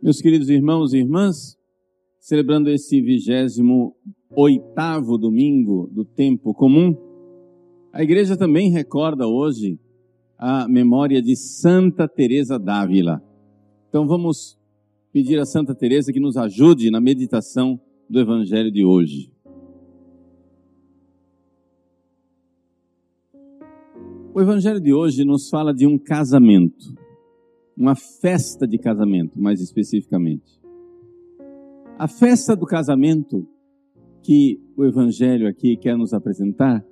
Meus queridos irmãos e irmãs, celebrando esse vigésimo oitavo domingo do tempo comum, a igreja também recorda hoje a memória de Santa Teresa d'Ávila. Então vamos pedir a Santa Teresa que nos ajude na meditação do evangelho de hoje. O evangelho de hoje nos fala de um casamento, uma festa de casamento, mais especificamente. A festa do casamento que o evangelho aqui quer nos apresentar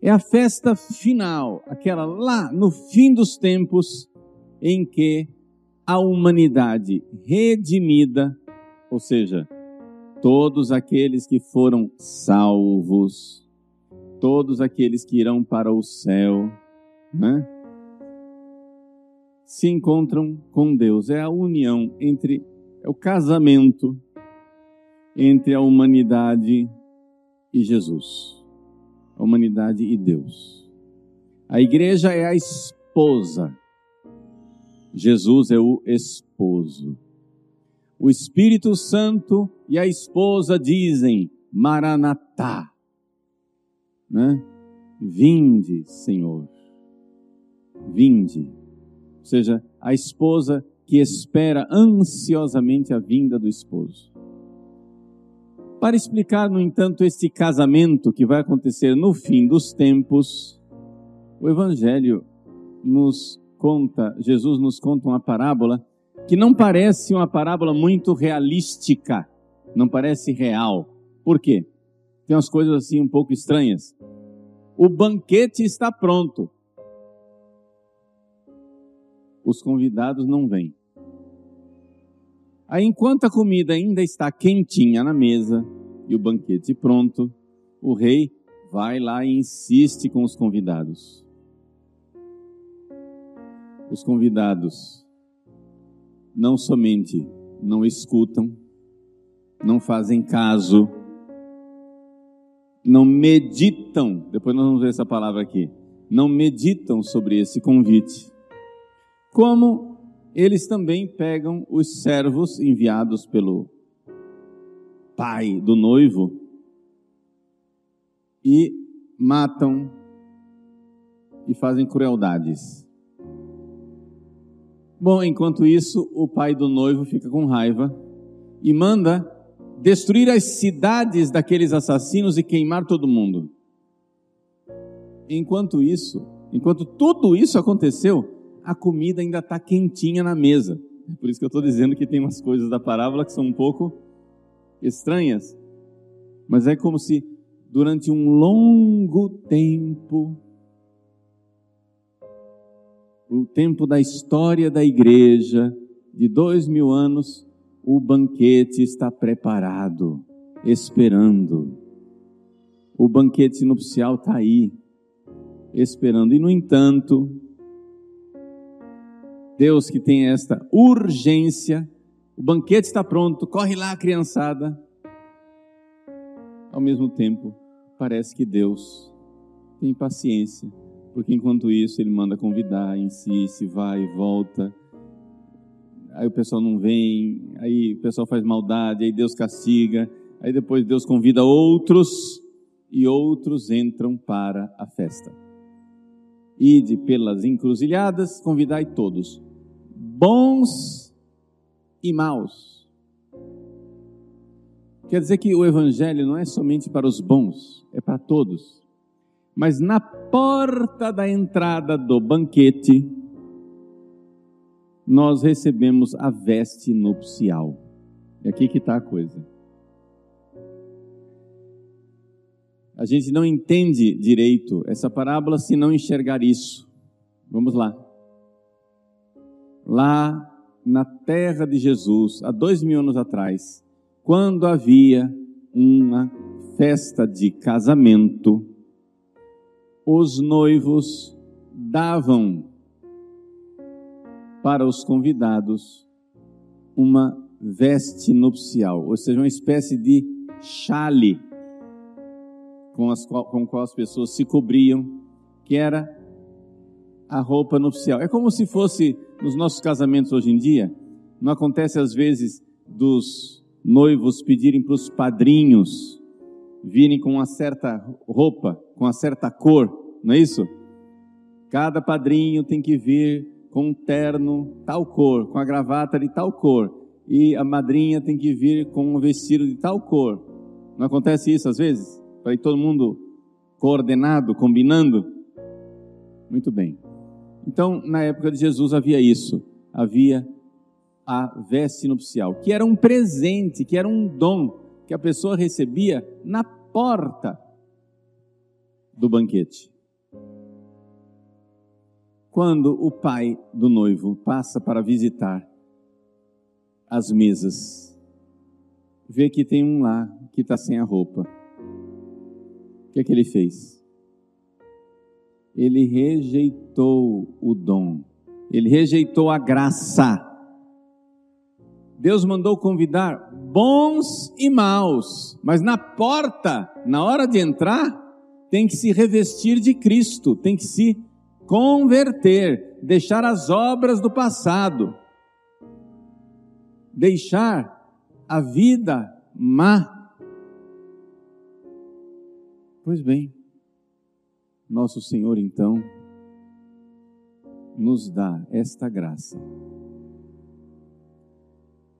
é a festa final, aquela lá no fim dos tempos em que a humanidade redimida, ou seja, todos aqueles que foram salvos, todos aqueles que irão para o céu, né? Se encontram com Deus. É a união entre, é o casamento entre a humanidade e Jesus. A humanidade e Deus. A igreja é a esposa. Jesus é o esposo. O Espírito Santo e a esposa dizem: Maranatá. Né? Vinde, Senhor. Vinde. Ou seja, a esposa que espera ansiosamente a vinda do esposo. Para explicar, no entanto, este casamento que vai acontecer no fim dos tempos, o Evangelho nos conta, Jesus nos conta uma parábola que não parece uma parábola muito realística, não parece real. Por quê? Tem umas coisas assim um pouco estranhas. O banquete está pronto. Os convidados não vêm. Aí, enquanto a comida ainda está quentinha na mesa e o banquete pronto, o rei vai lá e insiste com os convidados. Os convidados não somente não escutam, não fazem caso, não meditam, depois nós vamos ver essa palavra aqui, não meditam sobre esse convite, como eles também pegam os servos enviados pelo pai do noivo e matam e fazem crueldades. Bom, enquanto isso, o pai do noivo fica com raiva e manda destruir as cidades daqueles assassinos e queimar todo mundo. Enquanto isso, enquanto tudo isso aconteceu, a comida ainda está quentinha na mesa. É por isso que eu estou dizendo que tem umas coisas da parábola que são um pouco estranhas. Mas é como se durante um longo tempo, o tempo da história da igreja, de dois mil anos, o banquete está preparado, esperando. O banquete nupcial está aí, esperando. E, no entanto, Deus que tem esta urgência, o banquete está pronto, corre lá, criançada. Ao mesmo tempo, parece que Deus tem paciência, porque enquanto isso ele manda convidar, insiste, vai e volta. Aí o pessoal não vem, aí o pessoal faz maldade, aí Deus castiga, aí depois Deus convida outros e outros entram para a festa. Ide pelas encruzilhadas, convidai todos, bons e maus. Quer dizer que o Evangelho não é somente para os bons, é para todos. Mas na porta da entrada do banquete, nós recebemos a veste nupcial. É aqui que está a coisa. A gente não entende direito essa parábola se não enxergar isso. Vamos lá. Lá na terra de Jesus, há dois mil anos atrás, quando havia uma festa de casamento, os noivos davam para os convidados uma veste nupcial, ou seja, uma espécie de chale com, as, com qual as pessoas se cobriam, que era a roupa nupcial. É como se fosse nos nossos casamentos hoje em dia, Não acontece às vezes dos noivos pedirem para os padrinhos virem com uma certa roupa, com uma certa cor, não é isso? Cada padrinho tem que vir com um terno tal cor, com a gravata de tal cor, e a madrinha tem que vir com um vestido de tal cor. Não acontece isso às vezes? Para todo mundo coordenado, combinando? Muito bem. Então, na época de Jesus havia isso, havia a veste nupcial, que era um presente, que era um dom que a pessoa recebia na porta do banquete. Quando o pai do noivo passa para visitar as mesas, vê que tem um lá que está sem a roupa. O que é que ele fez? Ele rejeitou o dom, ele rejeitou a graça Deus mandou convidar bons e maus, mas na porta, na hora de entrar, tem que se revestir de Cristo, tem que se converter, deixar as obras do passado, deixar a vida má. Pois bem, nosso Senhor então nos dá esta graça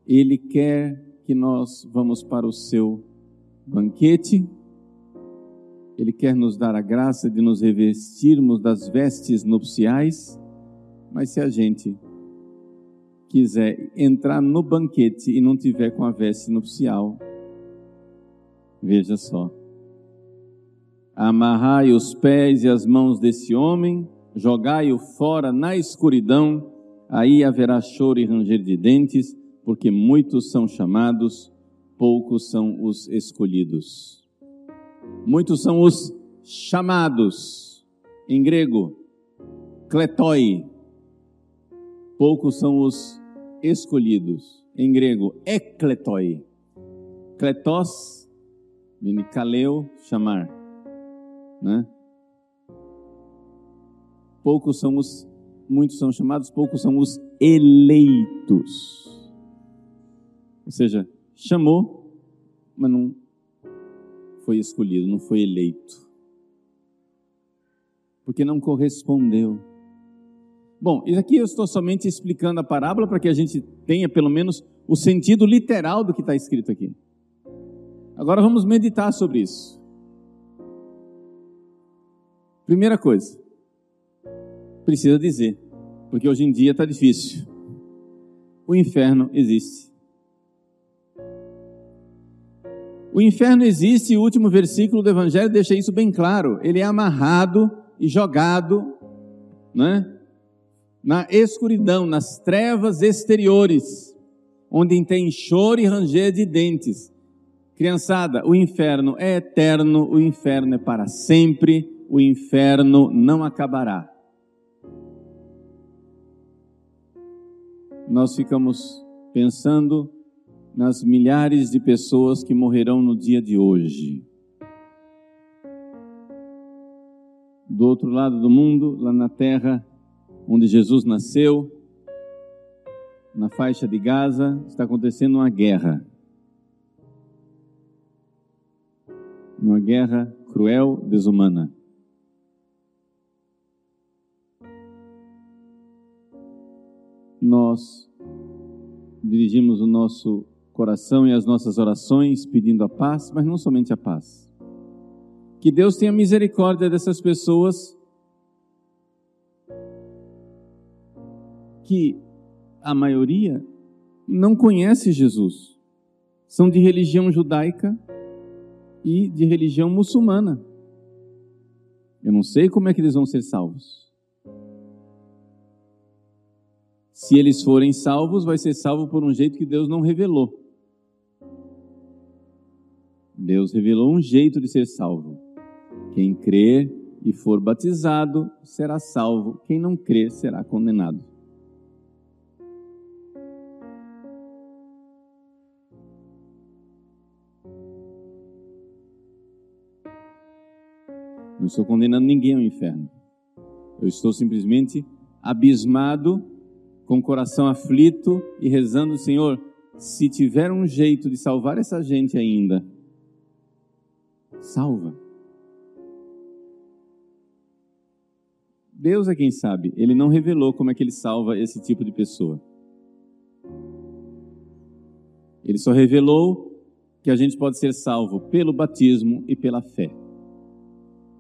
ele quer que nós vamos para o seu banquete. Ele quer nos dar a graça de nos revestirmos das vestes nupciais, mas se a gente quiser entrar no banquete e não tiver com a veste nupcial, veja só. Amarrai os pés e as mãos desse homem, jogai-o fora na escuridão, aí haverá choro e ranger de dentes porque muitos são chamados, poucos são os escolhidos. Muitos são os chamados, em grego, kletoi. Poucos são os escolhidos, em grego, ekletoi. Kletos, kaleo, chamar, né? Poucos são os, muitos são chamados, poucos são os eleitos. Ou seja, chamou, mas não foi escolhido, não foi eleito. Porque não correspondeu. Bom, isso aqui eu estou somente explicando a parábola para que a gente tenha pelo menos o sentido literal do que está escrito aqui. Agora vamos meditar sobre isso. Primeira coisa, precisa dizer, porque hoje em dia está difícil. O inferno existe. O inferno existe e o último versículo do Evangelho deixa isso bem claro. Ele é amarrado e jogado né, na escuridão, nas trevas exteriores, onde tem choro e ranger de dentes. Criançada, o inferno é eterno, o inferno é para sempre, o inferno não acabará. Nós ficamos pensando nas milhares de pessoas que morrerão no dia de hoje. Do outro lado do mundo, lá na terra onde Jesus nasceu, na faixa de Gaza, está acontecendo uma guerra. Uma guerra cruel, desumana. Nós dirigimos o nosso coração e as nossas orações pedindo a paz, mas não somente a paz. Que Deus tenha misericórdia dessas pessoas que a maioria não conhece Jesus. São de religião judaica e de religião muçulmana. Eu não sei como é que eles vão ser salvos. Se eles forem salvos, vai ser salvo por um jeito que Deus não revelou. Deus revelou um jeito de ser salvo. Quem crer e for batizado será salvo, quem não crer será condenado. Não estou condenando ninguém ao inferno. Eu estou simplesmente abismado com o coração aflito e rezando, Senhor, se tiver um jeito de salvar essa gente ainda, salva. Deus é quem sabe. Ele não revelou como é que ele salva esse tipo de pessoa. Ele só revelou que a gente pode ser salvo pelo batismo e pela fé.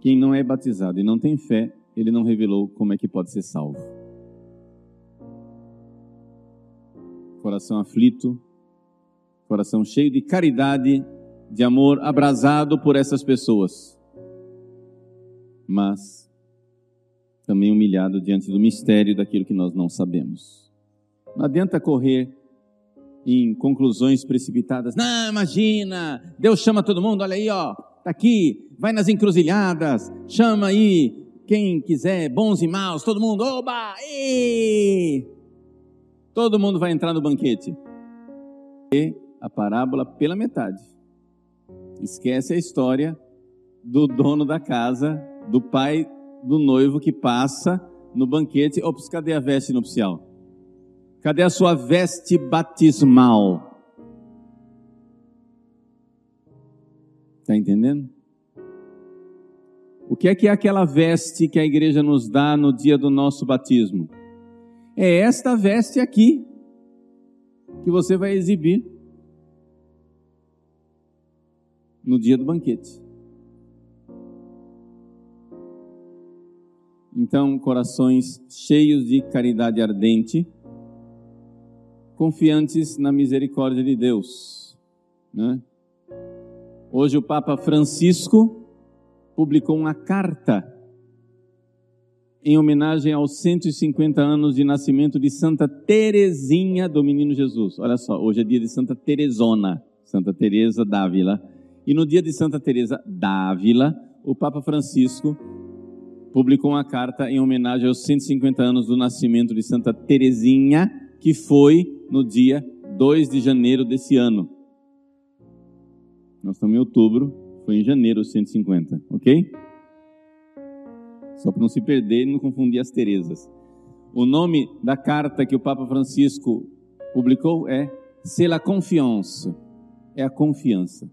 Quem não é batizado e não tem fé, ele não revelou como é que pode ser salvo. Coração aflito, coração cheio de caridade, de amor abrasado por essas pessoas. Mas também humilhado diante do mistério daquilo que nós não sabemos. Não adianta correr em conclusões precipitadas. Não, imagina, Deus chama todo mundo, olha aí, ó, tá aqui, vai nas encruzilhadas, chama aí quem quiser, bons e maus, todo mundo, oba, e todo mundo vai entrar no banquete. E a parábola pela metade. Esquece a história do dono da casa, do pai do noivo que passa no banquete. Ops, cadê a veste nupcial? Cadê a sua veste batismal? Está entendendo? O que é que é aquela veste que a igreja nos dá no dia do nosso batismo? É esta veste aqui que você vai exibir no dia do banquete. Então, corações cheios de caridade ardente, confiantes na misericórdia de Deus. Né? Hoje, o Papa Francisco publicou uma carta em homenagem aos 150 anos de nascimento de Santa Teresinha do Menino Jesus. Olha só, hoje é dia de Santa Teresona, Santa Teresa d'Ávila. E no dia de Santa Teresa d'Ávila, o Papa Francisco publicou uma carta em homenagem aos 150 anos do nascimento de Santa Teresinha, que foi no dia 2 de janeiro desse ano. Nós estamos em outubro, foi em janeiro os 150, ok? Só para não se perder e não confundir as Terezas. O nome da carta que o Papa Francisco publicou é C'est la confiance. É a confiança.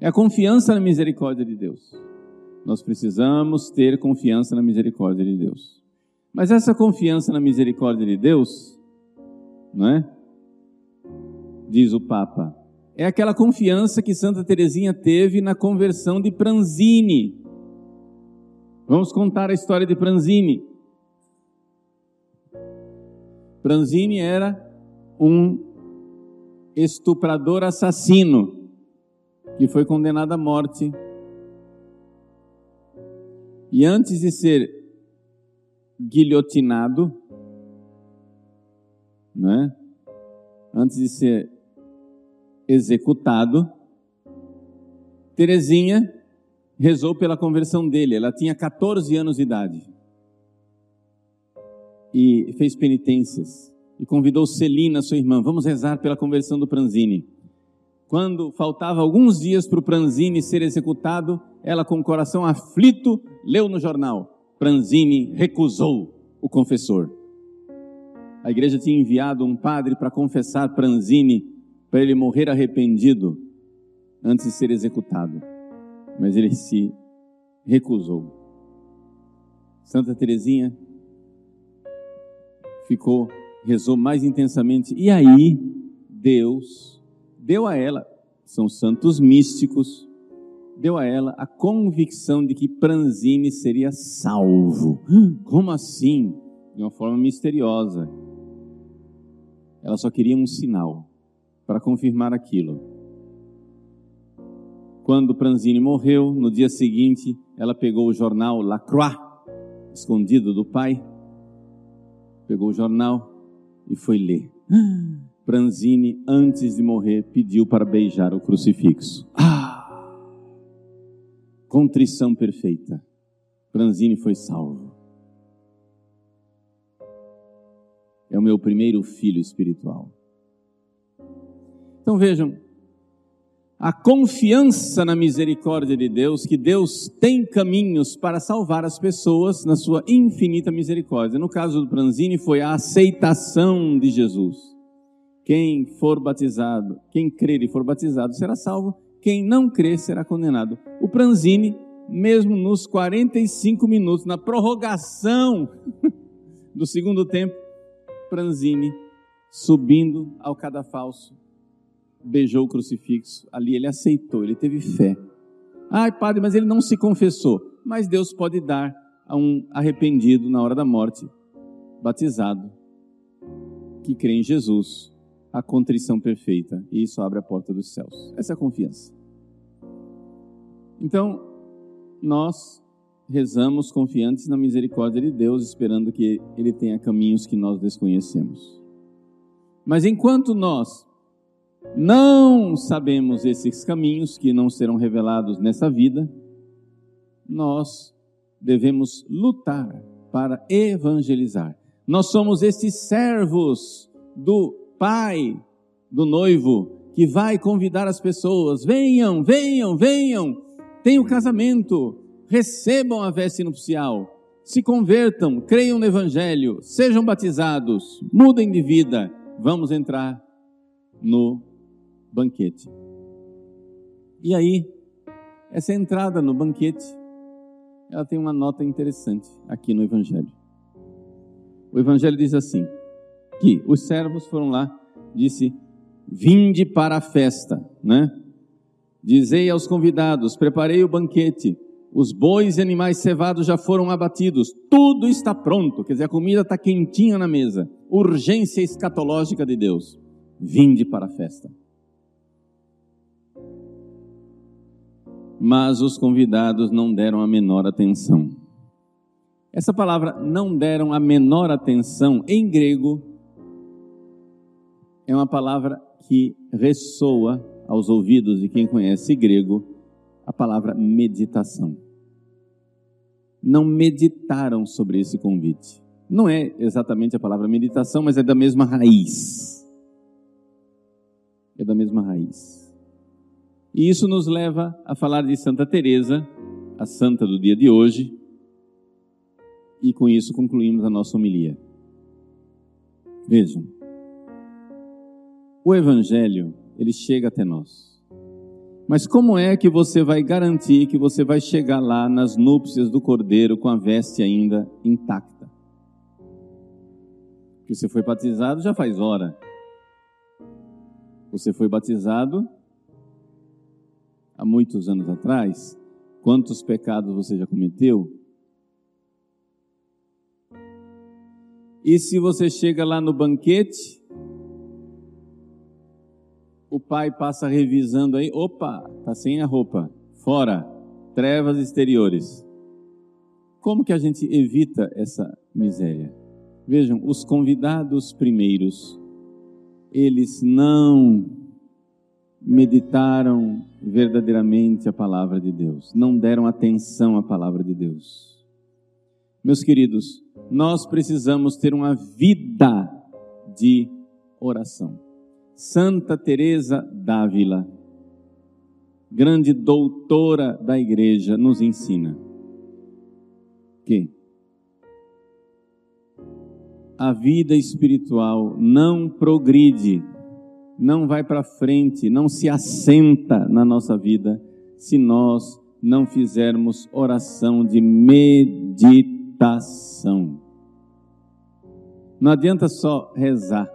É a confiança na misericórdia de Deus. Nós precisamos ter confiança na misericórdia de Deus. Mas essa confiança na misericórdia de Deus, não é? Diz o Papa, é aquela confiança que Santa Teresinha teve na conversão de Pranzini. Vamos contar a história de Pranzini. Pranzini era um estuprador assassino que foi condenado à morte e antes de ser guilhotinado, né? antes de ser executado, Terezinha rezou pela conversão dele. Ela tinha 14 anos de idade. E fez penitências. E convidou Celina, sua irmã, vamos rezar pela conversão do Pranzini. Quando faltava alguns dias para o Pranzini ser executado, ela, com o coração aflito, leu no jornal: Pranzini recusou o confessor. A igreja tinha enviado um padre para confessar Pranzini, para ele morrer arrependido antes de ser executado. Mas ele se recusou. Santa Teresinha ficou, rezou mais intensamente. E aí, Deus deu a ela, são santos místicos, deu a ela a convicção de que Pranzini seria salvo. Como assim? De uma forma misteriosa. Ela só queria um sinal para confirmar aquilo. Quando Pranzini morreu, no dia seguinte, ela pegou o jornal La Croix, escondido do pai, pegou o jornal e foi ler. Pranzini, antes de morrer, pediu para beijar o crucifixo. Ah! Contrição perfeita. Pranzini foi salvo. É o meu primeiro filho espiritual. Então vejam, a confiança na misericórdia de Deus, que Deus tem caminhos para salvar as pessoas na sua infinita misericórdia. No caso do Pranzini, foi a aceitação de Jesus. Quem for batizado, quem crer e for batizado será salvo, quem não crer será condenado. O Pranzini, mesmo nos 45 minutos, na prorrogação do segundo tempo, Pranzini subindo ao cadafalso, beijou o crucifixo. Ali ele aceitou, ele teve fé. Ai, padre, mas ele não se confessou. Mas Deus pode dar a um arrependido na hora da morte, batizado, que crê em Jesus, a contrição perfeita. E isso abre a porta dos céus. Essa é a confiança. Então, nós rezamos confiantes na misericórdia de Deus, esperando que Ele tenha caminhos que nós desconhecemos. Mas enquanto nós não sabemos esses caminhos que não serão revelados nessa vida, nós devemos lutar para evangelizar. Nós somos esses servos do pai do noivo que vai convidar as pessoas: venham, venham, venham, tem o casamento, recebam a veste nupcial, se convertam, creiam no evangelho, sejam batizados, mudem de vida, vamos entrar no banquete. E aí, essa entrada no banquete, ela tem uma nota interessante aqui no Evangelho. O Evangelho diz assim: que os servos foram lá, disse, vinde para a festa, né? Dizei aos convidados: preparei o banquete, os bois e animais cevados já foram abatidos, tudo está pronto, quer dizer, a comida está quentinha na mesa. Urgência escatológica de Deus. Vinde para a festa. Mas os convidados não deram a menor atenção. Essa palavra não deram a menor atenção em grego é uma palavra que ressoa aos ouvidos de quem conhece grego a palavra meditação. Não meditaram sobre esse convite. Não é exatamente a palavra meditação, mas é da mesma raiz. É da mesma raiz. E isso nos leva a falar de Santa Teresa, a santa do dia de hoje, e com isso concluímos a nossa homilia. Vejam, o evangelho, ele chega até nós. Mas como é que você vai garantir que você vai chegar lá nas núpcias do cordeiro com a veste ainda intacta? Que você foi batizado já faz hora. Você foi batizado há muitos anos atrás, quantos pecados você já cometeu? E se você chega lá no banquete, o pai passa revisando aí, opa, tá sem a roupa, fora, trevas exteriores. Como que a gente evita essa miséria? Vejam, os convidados primeiros, eles não meditaram verdadeiramente a palavra de Deus, não deram atenção à palavra de Deus. Meus queridos, nós precisamos ter uma vida de oração. Santa Teresa d'Ávila, grande doutora da igreja, nos ensina que a vida espiritual não progride não vai para frente, não se assenta na nossa vida se nós não fizermos oração de meditação. Não adianta só rezar.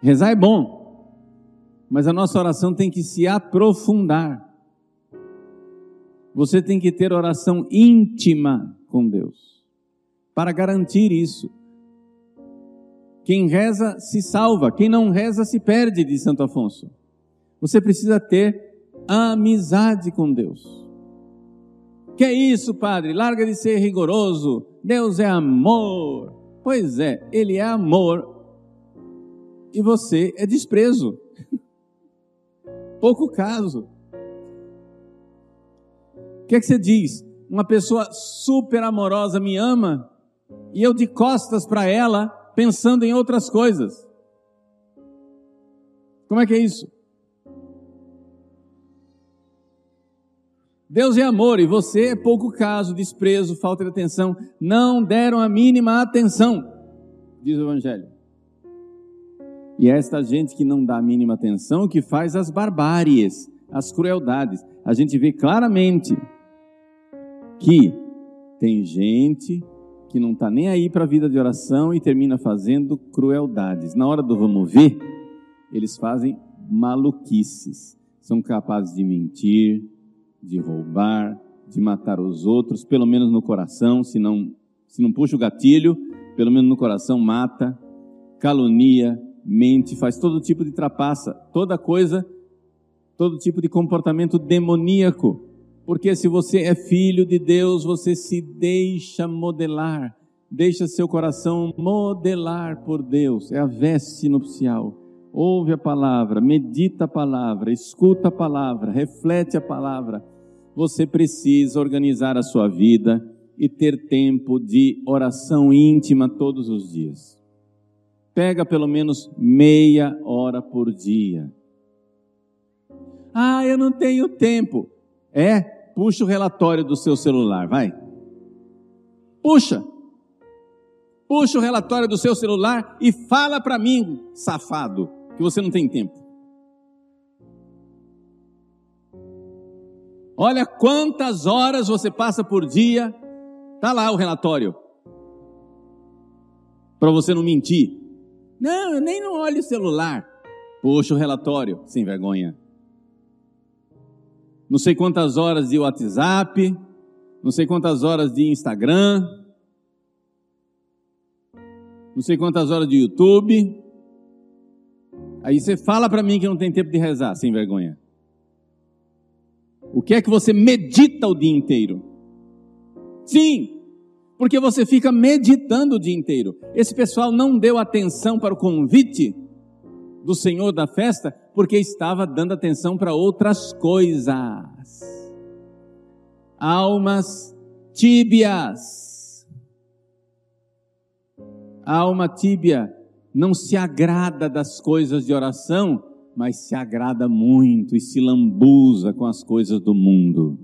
Rezar é bom, mas a nossa oração tem que se aprofundar. Você tem que ter oração íntima com Deus para garantir isso. Quem reza se salva, quem não reza se perde, diz Santo Afonso. Você precisa ter amizade com Deus. Que é isso, padre? Larga de ser rigoroso. Deus é amor. Pois é, Ele é amor e você é desprezo. Pouco caso. O que é que você diz? Uma pessoa super amorosa me ama e eu de costas para ela pensando em outras coisas. Como é que é isso? Deus é amor e você é pouco caso, desprezo, falta de atenção. Não deram a mínima atenção, diz o Evangelho. E é esta gente que não dá a mínima atenção que faz as barbáries, as crueldades. A gente vê claramente que tem gente que não está nem aí para a vida de oração e termina fazendo crueldades. Na hora do vamos ver, eles fazem maluquices. São capazes de mentir, de roubar, de matar os outros, pelo menos no coração, se não, se não puxa o gatilho, pelo menos no coração mata, calunia, mente, faz todo tipo de trapaça, toda coisa, todo tipo de comportamento demoníaco. Porque se você é filho de Deus, você se deixa modelar, deixa seu coração modelar por Deus. É a veste nupcial. Ouve a palavra, medita a palavra, escuta a palavra, reflete a palavra. Você precisa organizar a sua vida e ter tempo de oração íntima todos os dias. Pega pelo menos meia hora por dia. Ah, eu não tenho tempo. É, puxa o relatório do seu celular, vai. Puxa. Puxa o relatório do seu celular e fala para mim, safado, que você não tem tempo. Olha quantas horas você passa por dia. Tá lá o relatório. Para você não mentir. Não, eu nem não olho o celular. Puxa o relatório, sem vergonha. Não sei quantas horas de WhatsApp, não sei quantas horas de Instagram, não sei quantas horas de YouTube. Aí você fala para mim que não tem tempo de rezar, sem vergonha. O que é que você medita o dia inteiro? Sim, porque você fica meditando o dia inteiro. Esse pessoal não deu atenção para o convite do Senhor da festa, porque estava dando atenção para outras coisas. Almas tíbias. A alma tíbia não se agrada das coisas de oração, mas se agrada muito e se lambuza com as coisas do mundo.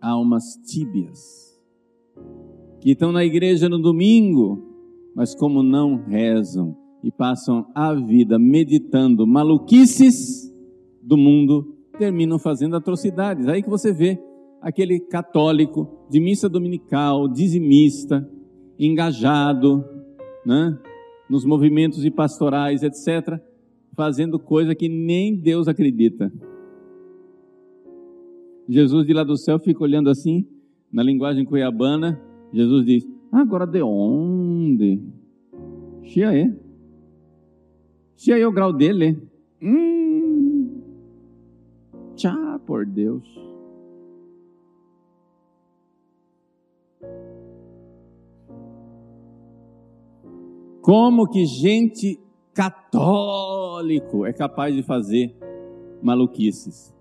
almas tíbias, que estão na igreja no domingo, mas como não rezam e passam a vida meditando maluquices do mundo, terminam fazendo atrocidades. Aí que você vê aquele católico de missa dominical, dizimista, engajado, né, nos movimentos e pastorais, etc., fazendo coisa que nem Deus acredita. Jesus de lá do céu fica olhando assim, na linguagem cuiabana, Jesus diz: Agora de onde? Chia é. Chia é o grau dele. Hum. Tchá, por Deus. Como que gente católico é capaz de fazer maluquices?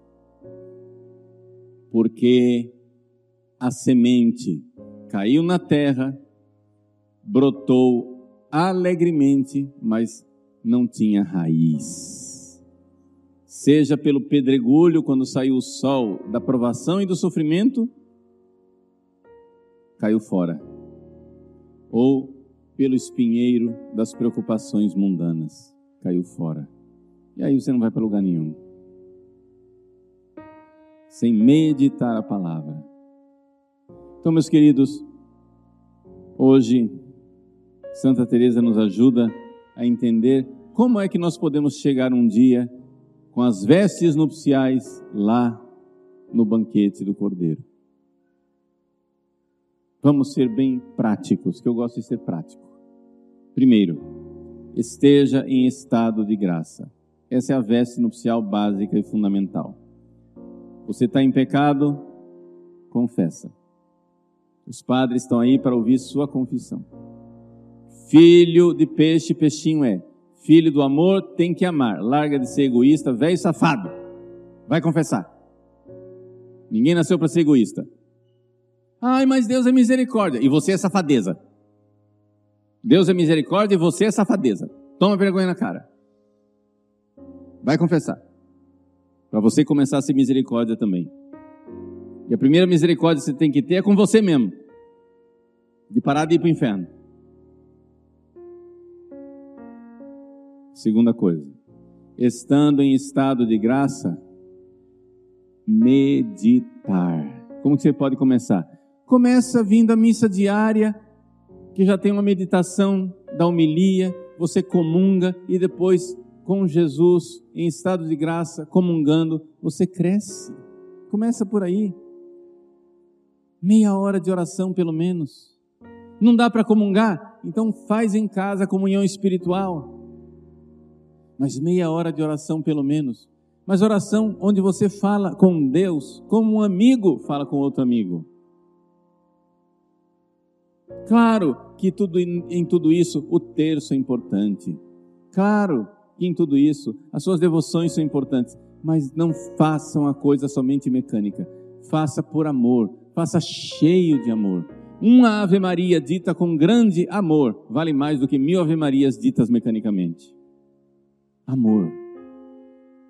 porque a semente caiu na terra, brotou alegremente, mas não tinha raiz. Seja pelo pedregulho, quando saiu o sol da provação e do sofrimento, caiu fora. Ou pelo espinheiro das preocupações mundanas, caiu fora. E aí você não vai para lugar nenhum sem meditar a palavra. Então, meus queridos, hoje Santa Teresa nos ajuda a entender como é que nós podemos chegar um dia com as vestes nupciais lá no banquete do Cordeiro. Vamos ser bem práticos, que eu gosto de ser prático. Primeiro, esteja em estado de graça. Essa é a veste nupcial básica e fundamental. Você está em pecado? Confessa. Os padres estão aí para ouvir sua confissão. Filho de peixe, peixinho é. Filho do amor tem que amar. Larga de ser egoísta, velho safado. Vai confessar. Ninguém nasceu para ser egoísta. Ai, mas Deus é misericórdia. E você é safadeza. Deus é misericórdia e você é safadeza. Toma vergonha na cara. Vai confessar. Para você começar a ser misericórdia também. E a primeira misericórdia que você tem que ter é com você mesmo. De parar de ir para o inferno. Segunda coisa. Estando em estado de graça, meditar. Como que você pode começar? Começa vindo a missa diária, que já tem uma meditação da homilia, você comunga e depois com Jesus em estado de graça, comungando, você cresce. Começa por aí. Meia hora de oração pelo menos. Não dá para comungar? Então faz em casa a comunhão espiritual. Mas meia hora de oração pelo menos. Mas oração onde você fala com Deus, como um amigo fala com outro amigo. Claro que tudo, em tudo isso o terço é importante. Claro que em tudo isso as suas devoções são importantes. Mas não façam a coisa somente mecânica. Faça por amor. Faça cheio de amor. Uma Ave Maria dita com grande amor vale mais do que mil Ave Marias ditas mecanicamente. Amor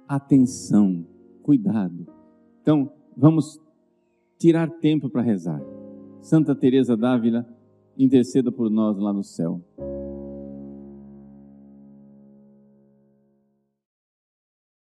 atenção, cuidado. Então, vamos tirar tempo para rezar. Santa Teresa d'Ávila, interceda por nós lá no céu.